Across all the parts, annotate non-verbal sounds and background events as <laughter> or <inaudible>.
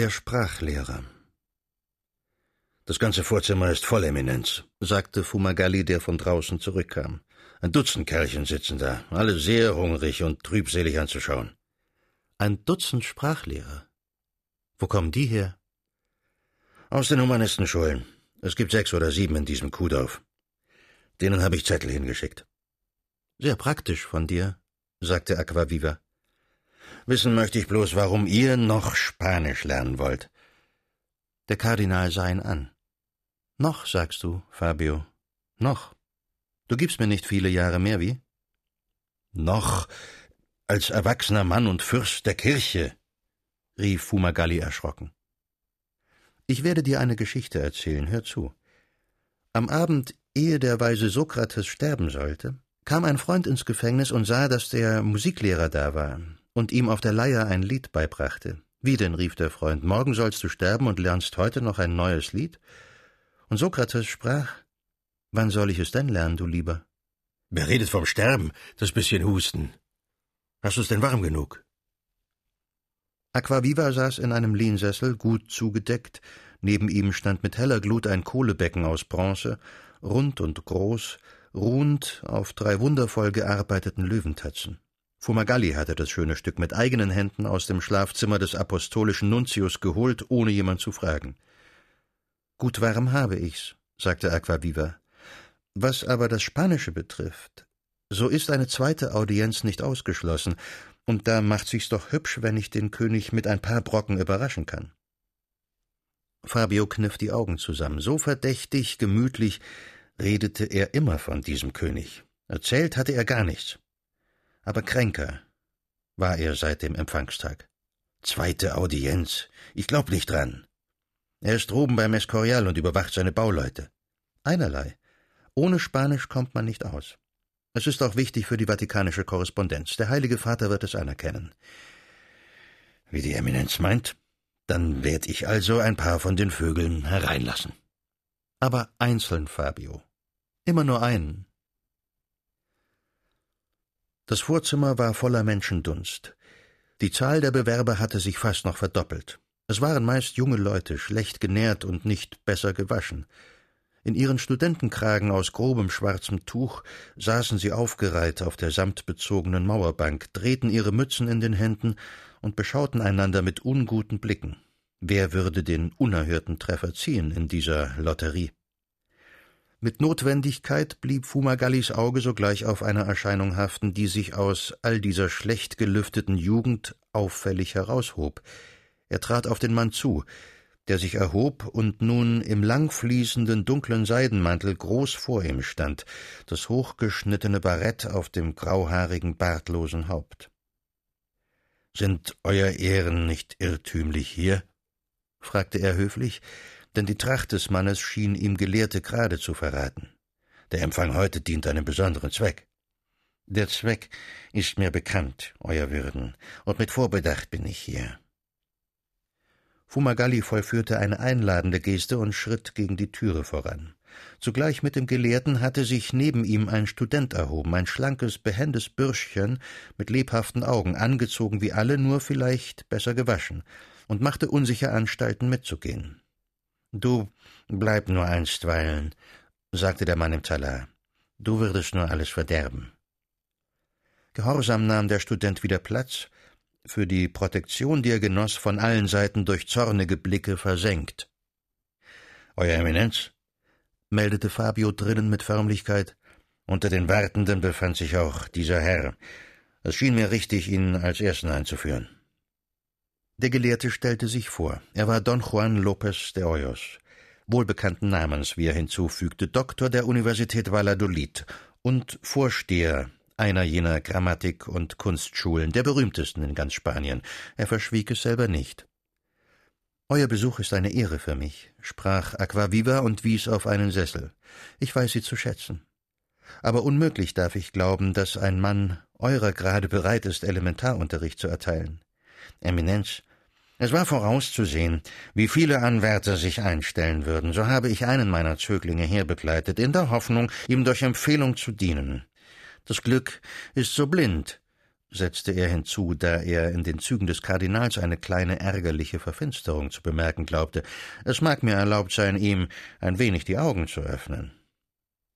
Der Sprachlehrer Das ganze Vorzimmer ist voll, Eminenz, sagte Fumagalli, der von draußen zurückkam. Ein Dutzend Kerlchen sitzen da, alle sehr hungrig und trübselig anzuschauen. Ein Dutzend Sprachlehrer? Wo kommen die her? Aus den Humanistenschulen. Es gibt sechs oder sieben in diesem Kuhdorf. Denen habe ich Zettel hingeschickt. Sehr praktisch von dir, sagte Aquaviva. Wissen möchte ich bloß, warum ihr noch Spanisch lernen wollt. Der Kardinal sah ihn an. Noch, sagst du, Fabio. Noch. Du gibst mir nicht viele Jahre mehr, wie? Noch als erwachsener Mann und Fürst der Kirche, rief Fumagalli erschrocken. Ich werde dir eine Geschichte erzählen, hör zu. Am Abend, ehe der weise Sokrates sterben sollte, kam ein Freund ins Gefängnis und sah, dass der Musiklehrer da war und ihm auf der Leier ein Lied beibrachte. Wie denn, rief der Freund, morgen sollst du sterben und lernst heute noch ein neues Lied? Und Sokrates sprach, wann soll ich es denn lernen, du Lieber? Wer redet vom Sterben, das bisschen Husten. Hast du's denn warm genug? Aquaviva saß in einem Lehnsessel, gut zugedeckt, neben ihm stand mit heller Glut ein Kohlebecken aus Bronze, rund und groß, ruhend auf drei wundervoll gearbeiteten Löwentatzen. Fumagalli hatte das schöne Stück mit eigenen Händen aus dem Schlafzimmer des apostolischen Nuntius geholt, ohne jemand zu fragen. Gut warm habe ich's, sagte Aquaviva. Was aber das Spanische betrifft, so ist eine zweite Audienz nicht ausgeschlossen, und da macht sich's doch hübsch, wenn ich den König mit ein paar Brocken überraschen kann. Fabio kniff die Augen zusammen. So verdächtig, gemütlich redete er immer von diesem König. Erzählt hatte er gar nichts aber kränker war er seit dem Empfangstag. Zweite Audienz. Ich glaub nicht dran. Er ist droben beim Escorial und überwacht seine Bauleute. Einerlei. Ohne Spanisch kommt man nicht aus. Es ist auch wichtig für die vatikanische Korrespondenz. Der Heilige Vater wird es anerkennen. Wie die Eminenz meint, dann werd ich also ein paar von den Vögeln hereinlassen. Aber einzeln, Fabio. Immer nur einen. Das Vorzimmer war voller Menschendunst. Die Zahl der Bewerber hatte sich fast noch verdoppelt. Es waren meist junge Leute, schlecht genährt und nicht besser gewaschen. In ihren Studentenkragen aus grobem schwarzem Tuch saßen sie aufgereiht auf der samtbezogenen Mauerbank, drehten ihre Mützen in den Händen und beschauten einander mit unguten Blicken. Wer würde den unerhörten Treffer ziehen in dieser Lotterie? Mit Notwendigkeit blieb Fumagallis Auge sogleich auf einer Erscheinung haften, die sich aus all dieser schlecht gelüfteten Jugend auffällig heraushob. Er trat auf den Mann zu, der sich erhob und nun im langfließenden dunklen Seidenmantel groß vor ihm stand, das hochgeschnittene Barett auf dem grauhaarigen, bartlosen Haupt. Sind Euer Ehren nicht irrtümlich hier? fragte er höflich, denn die Tracht des Mannes schien ihm gelehrte Grade zu verraten. Der Empfang heute dient einem besonderen Zweck. Der Zweck ist mir bekannt, Euer Würden, und mit Vorbedacht bin ich hier. Fumagalli vollführte eine einladende Geste und schritt gegen die Türe voran. Zugleich mit dem Gelehrten hatte sich neben ihm ein Student erhoben, ein schlankes, behendes Bürschchen mit lebhaften Augen, angezogen wie alle, nur vielleicht besser gewaschen, und machte unsicher Anstalten mitzugehen. Du bleib nur einstweilen, sagte der Mann im Talar. Du würdest nur alles verderben. Gehorsam nahm der Student wieder Platz, für die Protektion, die er genoss, von allen Seiten durch zornige Blicke versenkt. Euer Eminenz, meldete Fabio drinnen mit Förmlichkeit, unter den Wartenden befand sich auch dieser Herr. Es schien mir richtig, ihn als Ersten einzuführen. Der Gelehrte stellte sich vor. Er war Don Juan López de Hoyos, wohlbekannten Namens, wie er hinzufügte, Doktor der Universität Valladolid und Vorsteher einer jener Grammatik- und Kunstschulen, der berühmtesten in ganz Spanien. Er verschwieg es selber nicht. Euer Besuch ist eine Ehre für mich, sprach Aquaviva und wies auf einen Sessel. Ich weiß Sie zu schätzen. Aber unmöglich darf ich glauben, dass ein Mann eurer Grade bereit ist, Elementarunterricht zu erteilen. Eminenz, es war vorauszusehen, wie viele Anwärter sich einstellen würden, so habe ich einen meiner Zöglinge herbegleitet, in der Hoffnung, ihm durch Empfehlung zu dienen. Das Glück ist so blind, setzte er hinzu, da er in den Zügen des Kardinals eine kleine ärgerliche Verfinsterung zu bemerken glaubte, es mag mir erlaubt sein, ihm ein wenig die Augen zu öffnen.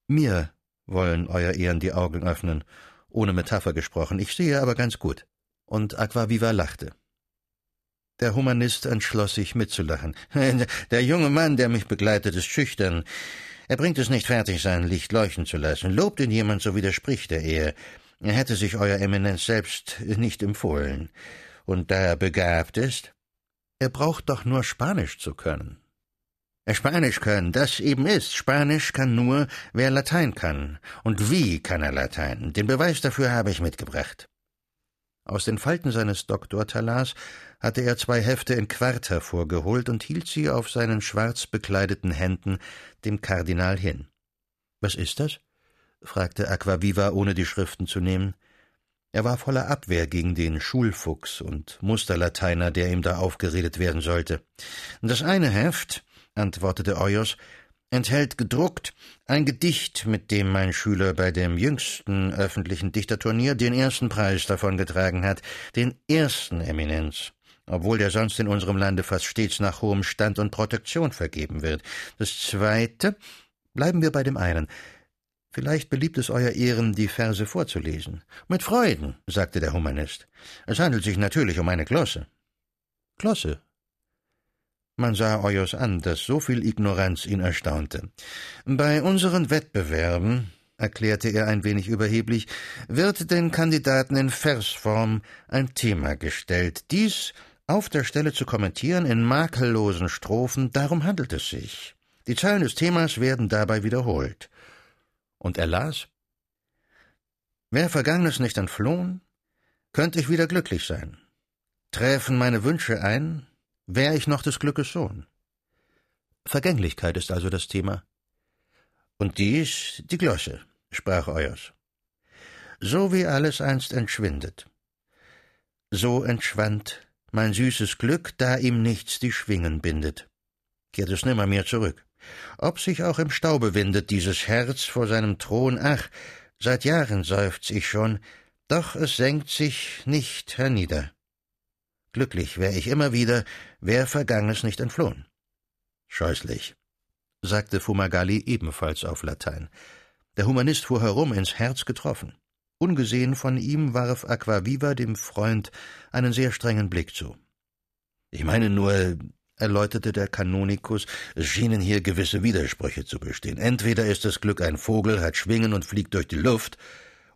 Mir wollen Euer Ehren die Augen öffnen, ohne Metapher gesprochen, ich sehe aber ganz gut. Und Aquaviva lachte. Der Humanist entschloss sich mitzulachen. <laughs> Der junge Mann, der mich begleitet, ist schüchtern. Er bringt es nicht fertig, sein Licht leuchten zu lassen. Lobt ihn jemand, so widerspricht er eher. Er hätte sich Euer Eminenz selbst nicht empfohlen. Und da er begabt ist, er braucht doch nur Spanisch zu können. Spanisch können, das eben ist. Spanisch kann nur, wer Latein kann. Und wie kann er Latein? Den Beweis dafür habe ich mitgebracht. Aus den Falten seines Doktortalars hatte er zwei Hefte in Quart hervorgeholt und hielt sie auf seinen schwarz bekleideten Händen dem Kardinal hin. Was ist das? fragte Aquaviva, ohne die Schriften zu nehmen. Er war voller Abwehr gegen den Schulfuchs und Musterlateiner, der ihm da aufgeredet werden sollte. Das eine Heft, antwortete Euers, enthält gedruckt ein Gedicht, mit dem mein Schüler bei dem jüngsten öffentlichen Dichterturnier den ersten Preis davongetragen hat, den ersten Eminenz, obwohl der sonst in unserem Lande fast stets nach hohem Stand und Protektion vergeben wird. Das zweite bleiben wir bei dem einen. Vielleicht beliebt es Euer Ehren, die Verse vorzulesen. Mit Freuden, sagte der Humanist. Es handelt sich natürlich um eine Glosse. Glosse, man sah Euers an, dass so viel Ignoranz ihn erstaunte. Bei unseren Wettbewerben, erklärte er ein wenig überheblich, wird den Kandidaten in Versform ein Thema gestellt. Dies auf der Stelle zu kommentieren in makellosen Strophen, darum handelt es sich. Die Zeilen des Themas werden dabei wiederholt. Und er las Wer Vergangenes nicht entflohen, könnte ich wieder glücklich sein. Träfen meine Wünsche ein, Wär ich noch des Glückes Sohn. Vergänglichkeit ist also das Thema. Und dies die Glosse, sprach Euers. So wie alles einst entschwindet. So entschwand mein süßes Glück, da ihm nichts die Schwingen bindet. Kehrt es nimmermehr zurück. Ob sich auch im Staube windet dieses Herz vor seinem Thron, ach, seit Jahren seufz ich schon, doch es senkt sich nicht hernieder. Glücklich wär ich immer wieder, wär Vergangenes nicht entflohen. Scheußlich, sagte Fumagalli ebenfalls auf Latein. Der Humanist fuhr herum, ins Herz getroffen. Ungesehen von ihm warf Aquaviva dem Freund einen sehr strengen Blick zu. Ich meine nur, erläuterte der Kanonikus, es schienen hier gewisse Widersprüche zu bestehen. Entweder ist das Glück ein Vogel, hat Schwingen und fliegt durch die Luft,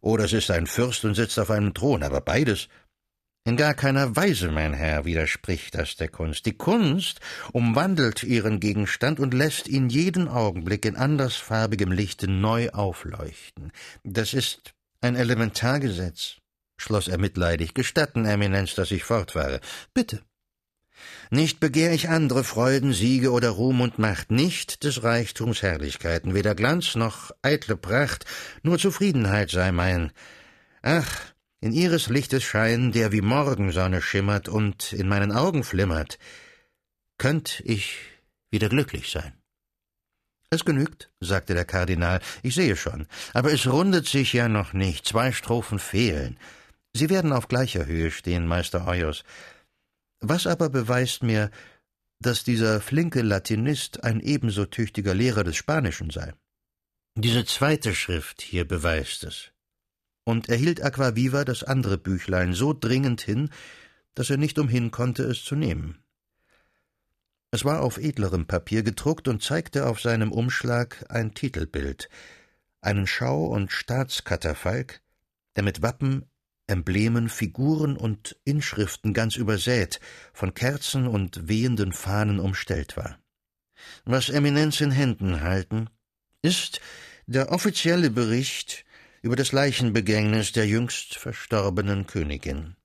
oder es ist ein Fürst und sitzt auf einem Thron, aber beides in gar keiner Weise, mein Herr, widerspricht das der Kunst. Die Kunst umwandelt ihren Gegenstand und lässt ihn jeden Augenblick in andersfarbigem Lichte neu aufleuchten. Das ist ein Elementargesetz, schloss er mitleidig. Gestatten, Eminenz, dass ich fortfahre. Bitte. Nicht begehr ich andere Freuden, Siege oder Ruhm und Macht, nicht des Reichtums Herrlichkeiten, weder Glanz noch eitle Pracht, nur Zufriedenheit sei mein. Ach, in ihres Lichtes Schein, der wie Morgensonne schimmert und in meinen Augen flimmert, könnt ich wieder glücklich sein. Es genügt, sagte der Kardinal, ich sehe schon, aber es rundet sich ja noch nicht, zwei Strophen fehlen. Sie werden auf gleicher Höhe stehen, Meister Euers. Was aber beweist mir, dass dieser flinke Latinist ein ebenso tüchtiger Lehrer des Spanischen sei? Diese zweite Schrift hier beweist es und er hielt Aquaviva das andere Büchlein so dringend hin, dass er nicht umhin konnte, es zu nehmen. Es war auf edlerem Papier gedruckt und zeigte auf seinem Umschlag ein Titelbild, einen Schau- und Staatskatafalk, der mit Wappen, Emblemen, Figuren und Inschriften ganz übersät, von Kerzen und wehenden Fahnen umstellt war. Was Eminenz in Händen halten, ist der offizielle Bericht über das Leichenbegängnis der jüngst verstorbenen Königin.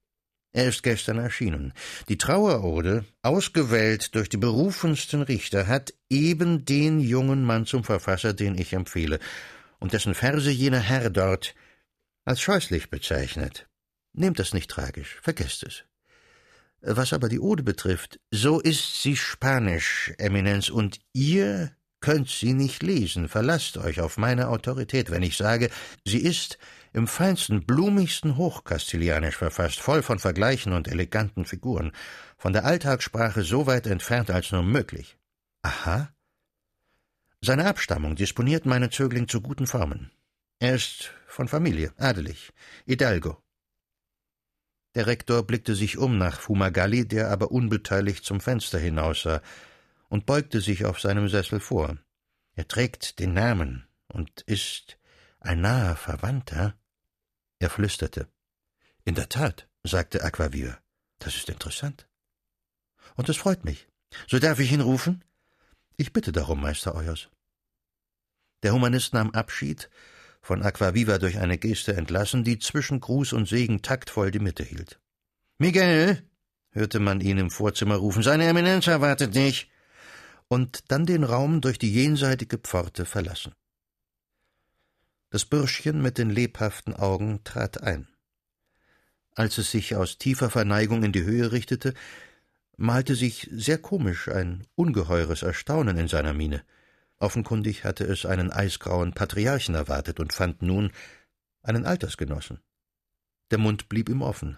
Er ist gestern erschienen. Die Trauerode, ausgewählt durch die berufensten Richter, hat eben den jungen Mann zum Verfasser, den ich empfehle, und dessen Verse jener Herr dort als scheußlich bezeichnet. Nehmt das nicht tragisch, vergesst es. Was aber die Ode betrifft, so ist sie spanisch, Eminenz, und ihr könnt sie nicht lesen. Verlasst euch auf meine Autorität, wenn ich sage, sie ist im feinsten, blumigsten Hochkastilianisch verfasst, voll von Vergleichen und eleganten Figuren, von der Alltagssprache so weit entfernt als nur möglich. Aha. Seine Abstammung disponiert meinen Zögling zu guten Formen. Er ist von Familie, adelig, Hidalgo. Der Rektor blickte sich um nach Fumagalli, der aber unbeteiligt zum Fenster hinaussah, und beugte sich auf seinem Sessel vor. Er trägt den Namen und ist ein naher Verwandter? Er flüsterte. In der Tat, sagte Aquavir. Das ist interessant. Und es freut mich. So darf ich ihn rufen? Ich bitte darum, Meister Euers. Der Humanist nahm Abschied, von Aquaviva durch eine Geste entlassen, die zwischen Gruß und Segen taktvoll die Mitte hielt. Miguel, hörte man ihn im Vorzimmer rufen, seine Eminenz erwartet dich und dann den Raum durch die jenseitige Pforte verlassen. Das Bürschchen mit den lebhaften Augen trat ein. Als es sich aus tiefer Verneigung in die Höhe richtete, malte sich sehr komisch ein ungeheures Erstaunen in seiner Miene. Offenkundig hatte es einen eisgrauen Patriarchen erwartet und fand nun einen Altersgenossen. Der Mund blieb ihm offen,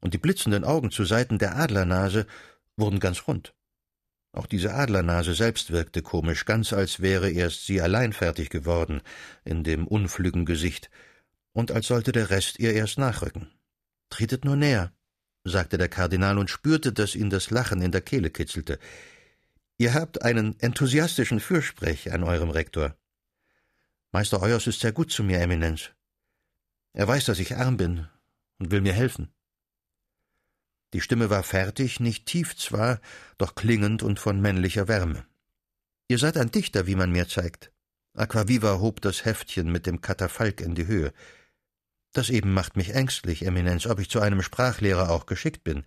und die blitzenden Augen zu Seiten der Adlernase wurden ganz rund. Auch diese Adlernase selbst wirkte komisch, ganz als wäre erst sie allein fertig geworden in dem unflüggen Gesicht, und als sollte der Rest ihr erst nachrücken. Tretet nur näher, sagte der Kardinal und spürte, dass ihn das Lachen in der Kehle kitzelte. Ihr habt einen enthusiastischen Fürsprech an eurem Rektor. Meister Euers ist sehr gut zu mir, Eminenz. Er weiß, dass ich arm bin und will mir helfen. Die Stimme war fertig, nicht tief zwar, doch klingend und von männlicher Wärme. Ihr seid ein Dichter, wie man mir zeigt. Aquaviva hob das Heftchen mit dem Katafalk in die Höhe. Das eben macht mich ängstlich, Eminenz, ob ich zu einem Sprachlehrer auch geschickt bin.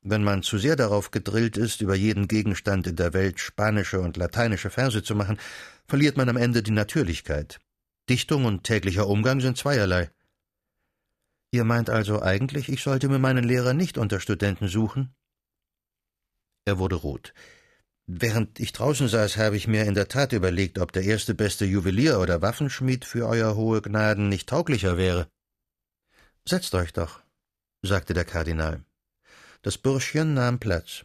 Wenn man zu sehr darauf gedrillt ist, über jeden Gegenstand in der Welt spanische und lateinische Verse zu machen, verliert man am Ende die Natürlichkeit. Dichtung und täglicher Umgang sind zweierlei. Ihr meint also eigentlich, ich sollte mir meinen Lehrer nicht unter Studenten suchen? Er wurde rot. Während ich draußen saß, habe ich mir in der Tat überlegt, ob der erste beste Juwelier oder Waffenschmied für euer hohe Gnaden nicht tauglicher wäre. Setzt euch doch, sagte der Kardinal. Das Bürschchen nahm Platz.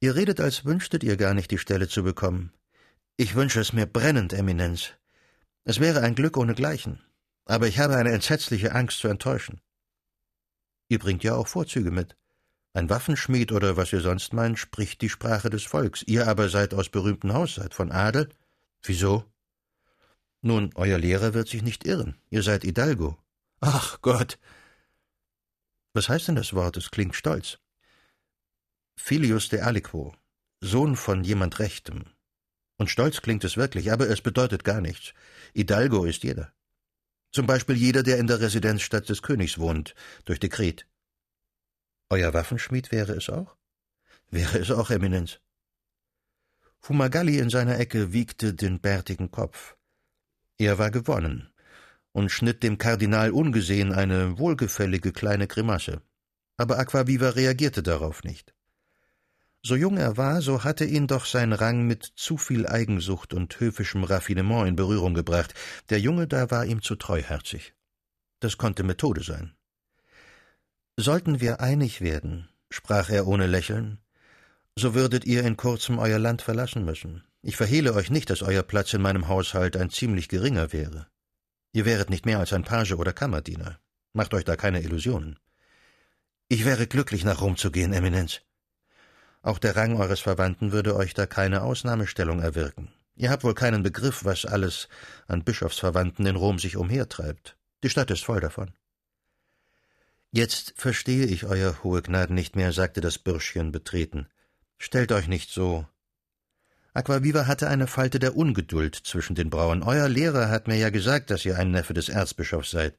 Ihr redet, als wünschtet ihr gar nicht die Stelle zu bekommen. Ich wünsche es mir brennend, Eminenz. Es wäre ein Glück ohnegleichen aber ich habe eine entsetzliche Angst zu enttäuschen. Ihr bringt ja auch Vorzüge mit. Ein Waffenschmied oder was ihr sonst meint, spricht die Sprache des Volks. Ihr aber seid aus berühmtem Haus, seid von Adel. Wieso? Nun, euer Lehrer wird sich nicht irren. Ihr seid Hidalgo. Ach Gott! Was heißt denn das Wort? Es klingt stolz. Filius de Aliquo, Sohn von jemand Rechtem. Und stolz klingt es wirklich, aber es bedeutet gar nichts. Hidalgo ist jeder. Zum Beispiel jeder, der in der Residenzstadt des Königs wohnt, durch Dekret. Euer Waffenschmied wäre es auch? Wäre es auch, Eminenz. Fumagalli in seiner Ecke wiegte den bärtigen Kopf. Er war gewonnen und schnitt dem Kardinal ungesehen eine wohlgefällige kleine Grimasse. Aber Aquaviva reagierte darauf nicht. So jung er war, so hatte ihn doch sein Rang mit zu viel Eigensucht und höfischem Raffinement in Berührung gebracht. Der Junge da war ihm zu treuherzig. Das konnte Methode sein. Sollten wir einig werden, sprach er ohne Lächeln, so würdet ihr in kurzem euer Land verlassen müssen. Ich verhehle euch nicht, dass euer Platz in meinem Haushalt ein ziemlich geringer wäre. Ihr wäret nicht mehr als ein Page oder Kammerdiener. Macht euch da keine Illusionen. Ich wäre glücklich, nach Rom zu gehen, Eminenz. Auch der Rang eures Verwandten würde euch da keine Ausnahmestellung erwirken. Ihr habt wohl keinen Begriff, was alles an Bischofsverwandten in Rom sich umhertreibt. Die Stadt ist voll davon. Jetzt verstehe ich euer hohe Gnaden nicht mehr, sagte das Bürschchen betreten. Stellt euch nicht so. Aquaviva hatte eine Falte der Ungeduld zwischen den Brauen. Euer Lehrer hat mir ja gesagt, dass ihr ein Neffe des Erzbischofs seid.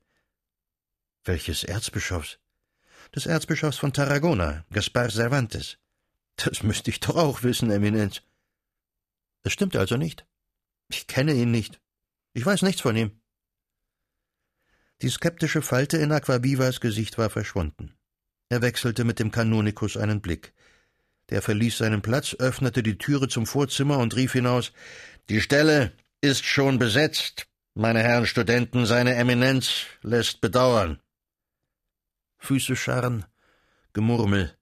Welches Erzbischofs? Des Erzbischofs von Tarragona, Gaspar Cervantes. Das müsste ich doch auch wissen, Eminenz. Es stimmt also nicht. Ich kenne ihn nicht. Ich weiß nichts von ihm. Die skeptische Falte in Aquavivas Gesicht war verschwunden. Er wechselte mit dem Kanonikus einen Blick. Der verließ seinen Platz, öffnete die Türe zum Vorzimmer und rief hinaus Die Stelle ist schon besetzt. Meine Herren Studenten, seine Eminenz lässt bedauern. Füße scharren, Gemurmel.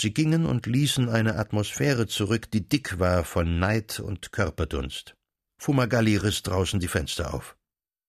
Sie gingen und ließen eine Atmosphäre zurück, die dick war von Neid und Körperdunst. Fumagalli riss draußen die Fenster auf.